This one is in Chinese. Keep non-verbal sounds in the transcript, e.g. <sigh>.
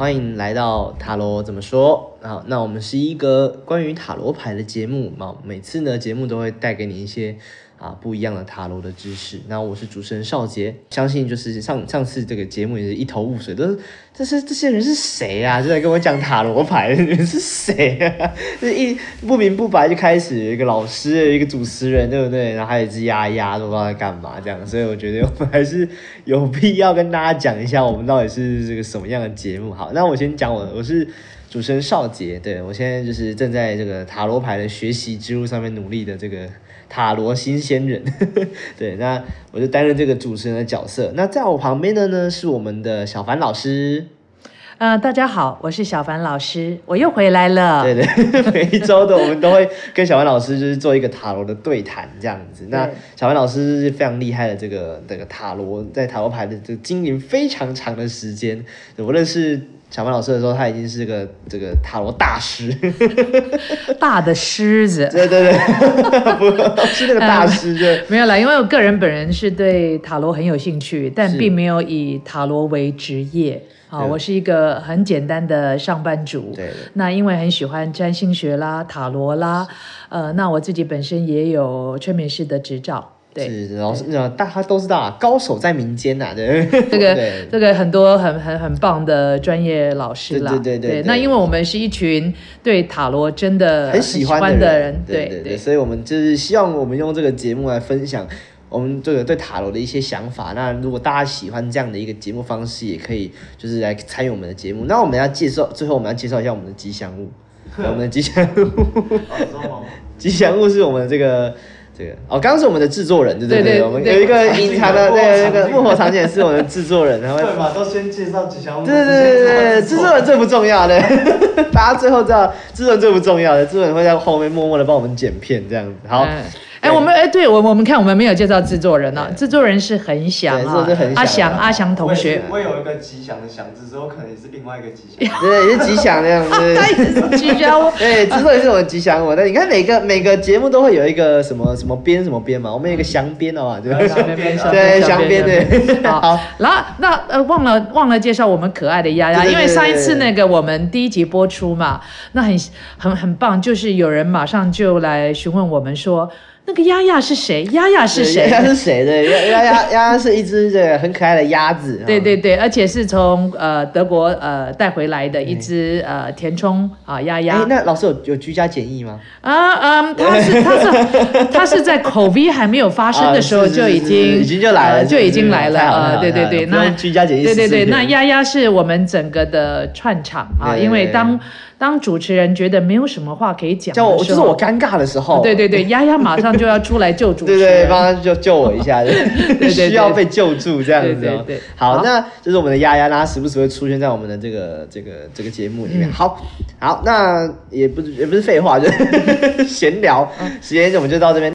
欢迎来到塔罗怎么说啊？那我们是一个关于塔罗牌的节目嘛，每次呢节目都会带给你一些啊不一样的塔罗的知识。那我是主持人少杰，相信就是上上次这个节目也是一头雾水，都是这是这些人是谁啊？就在跟我讲塔罗牌，的人是谁啊？<laughs> 这一不明不白就开始一个老师，一个主持人，对不对？然后还有一只鸭鸭，都不知道在干嘛这样。所以我觉得 <laughs> 我们还是有必要跟大家讲一下，我们到底是这个什么样的节目。好，那我先讲我，我是主持人少杰，对我现在就是正在这个塔罗牌的学习之路上面努力的这个塔罗新鲜人。<laughs> 对，那我就担任这个主持人的角色。那在我旁边的呢是我们的小凡老师。呃，大家好，我是小凡老师，我又回来了。对对，每一周的我们都会跟小凡老师就是做一个塔罗的对谈这样子。那小凡老师是非常厉害的这个这个塔罗在塔罗牌的这经营非常长的时间。我认识小凡老师的时候，他已经是个这个塔罗大师。<laughs> 大的狮子对对对，<laughs> 不是那个大师，就没有啦，因为我个人本人是对塔罗很有兴趣，但是并没有以塔罗为职业。好，对我是一个很简单的上班族。对对那因为很喜欢占星学啦、塔罗啦，呃，那我自己本身也有催眠师的执照。对，是老师，那大家都知道啊，高手在民间呐，对这个 <laughs> 对这个很多很很很棒的专业老师啦。对对对对对那因为我们是一群对塔罗真的很喜欢的人，对对对，所以我们就是希望我们用这个节目来分享我们这个对塔罗的一些想法。那如果大家喜欢这样的一个节目方式，也可以就是来参与我们的节目。那我们要介绍，最后我们要介绍一下我们的吉祥物，<laughs> 我们的吉祥物，<laughs> 吉祥物是我们的这个。这个。哦，刚刚是我们的制作人，对不对？对我们有一个隐藏的，对那个幕后场景是我们的制作人，然后对嘛，都先介绍吉祥物。对对对对对，制作人最不重要的，大家最后知道制作人最不重要的，制作人会在后面默默的帮我们剪片这样子。好，嗯哎，我们哎，对我我们看我们没有介绍制作人呢，制作人是很想啊阿翔阿翔同学是，我有一个吉祥的祥字，之后可能也是另外一个吉祥。对，也是吉祥的样子。<laughs> 他也是吉祥物。对，制作人是我们吉祥物。那你看每个每个节目都会有一个什么什么编什么编嘛，我们有一个祥编哦，对不对？对详编对好好，然后那呃忘了忘了介绍我们可爱的丫丫，因为上一次那个我们第一集播出嘛，那很很很棒，就是有人马上就来询问我们说，那个丫丫是谁？丫丫是谁？丫丫是谁的？<laughs> 丫丫丫丫是一只这个很可爱的鸭子。对对对，而且是从呃德国呃带回来的一只呃填充啊鸭哎鸭，那老师有有居家检疫吗？啊嗯，他是 <laughs> 他是他是在口 V 还没有发生的时候就已经已经就来了呃就已经来了太好了太呃，对对对，那居家检疫对对对，那丫丫是我们整个的串场啊，对对因为当当主持人觉得没有什么话可以讲叫我就是我尴尬的时候。对对对，丫丫马上就要出来救主持对对，帮他救救我一下，<laughs> 对对对。需要被救助这样子、哦。对好，好。那就是我们的丫丫，那他时不时会出现在我们的这个这个这个节目里面。嗯。好，好，那也不是也不是废话，就是 <laughs> 闲聊，时间我们就到这边。